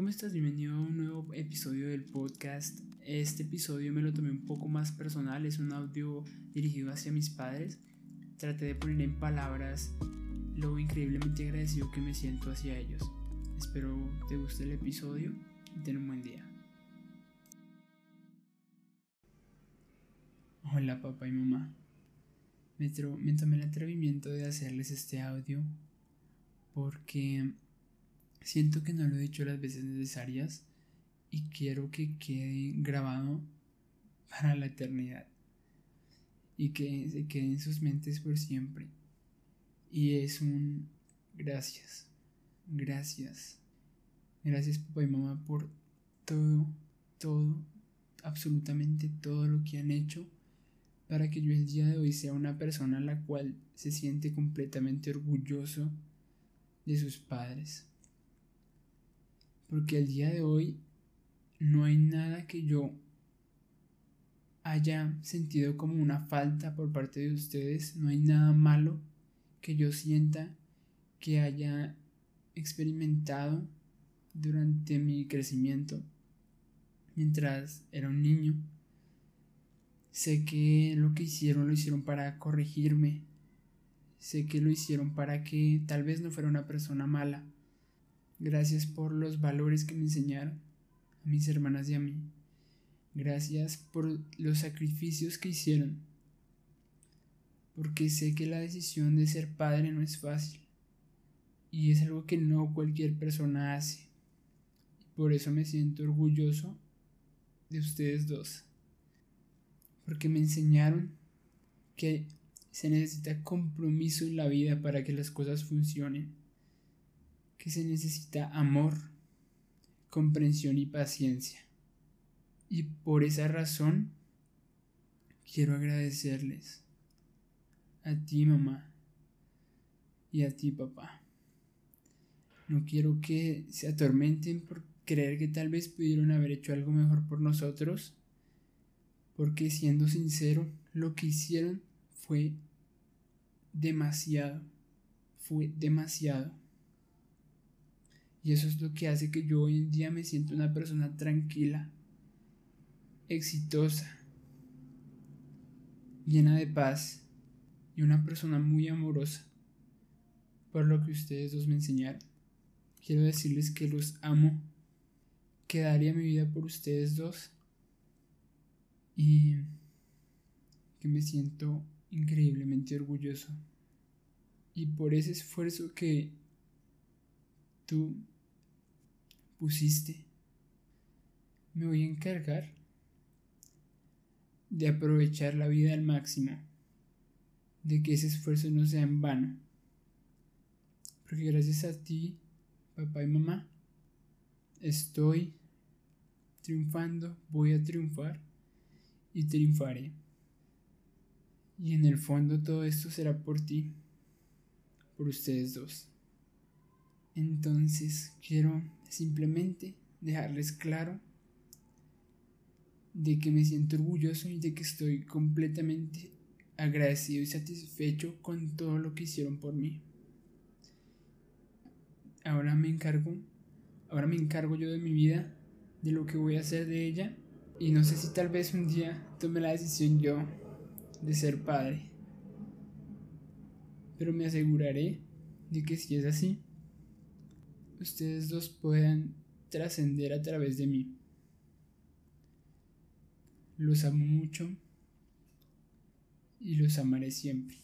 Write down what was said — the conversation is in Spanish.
¿Cómo estás? Bienvenido a un nuevo episodio del podcast. Este episodio me lo tomé un poco más personal, es un audio dirigido hacia mis padres. Traté de poner en palabras lo increíblemente agradecido que me siento hacia ellos. Espero te guste el episodio y ten un buen día. Hola papá y mamá. Me, me tomé el atrevimiento de hacerles este audio porque siento que no lo he dicho las veces necesarias y quiero que quede grabado para la eternidad y que se quede en sus mentes por siempre. Y es un gracias, gracias, gracias papá y mamá por todo, todo, absolutamente todo lo que han hecho para que yo el día de hoy sea una persona a la cual se siente completamente orgulloso de sus padres. Porque el día de hoy no hay nada que yo haya sentido como una falta por parte de ustedes, no hay nada malo que yo sienta que haya experimentado durante mi crecimiento mientras era un niño. Sé que lo que hicieron lo hicieron para corregirme, Sé que lo hicieron para que tal vez no fuera una persona mala. Gracias por los valores que me enseñaron a mis hermanas y a mí. Gracias por los sacrificios que hicieron. Porque sé que la decisión de ser padre no es fácil. Y es algo que no cualquier persona hace. Por eso me siento orgulloso de ustedes dos. Porque me enseñaron que se necesita compromiso en la vida para que las cosas funcionen, que se necesita amor, comprensión y paciencia. Y por esa razón quiero agradecerles a ti mamá y a ti papá. No quiero que se atormenten por creer que tal vez pudieron haber hecho algo mejor por nosotros, porque siendo sincero, lo que hicieron fue demasiado, fue demasiado. Y eso es lo que hace que yo hoy en día me siento una persona tranquila, exitosa, llena de paz y una persona muy amorosa por lo que ustedes dos me enseñaron. Quiero decirles que los amo, que daría mi vida por ustedes dos y que me siento increíblemente orgulloso. Y por ese esfuerzo que tú pusiste, me voy a encargar de aprovechar la vida al máximo, de que ese esfuerzo no sea en vano. Porque gracias a ti, papá y mamá, estoy triunfando, voy a triunfar y triunfaré. Y en el fondo todo esto será por ti, por ustedes dos. Entonces quiero simplemente dejarles claro de que me siento orgulloso y de que estoy completamente agradecido y satisfecho con todo lo que hicieron por mí. Ahora me encargo, ahora me encargo yo de mi vida, de lo que voy a hacer de ella y no sé si tal vez un día tome la decisión yo de ser padre. Pero me aseguraré de que si es así, ustedes dos puedan trascender a través de mí. Los amo mucho y los amaré siempre.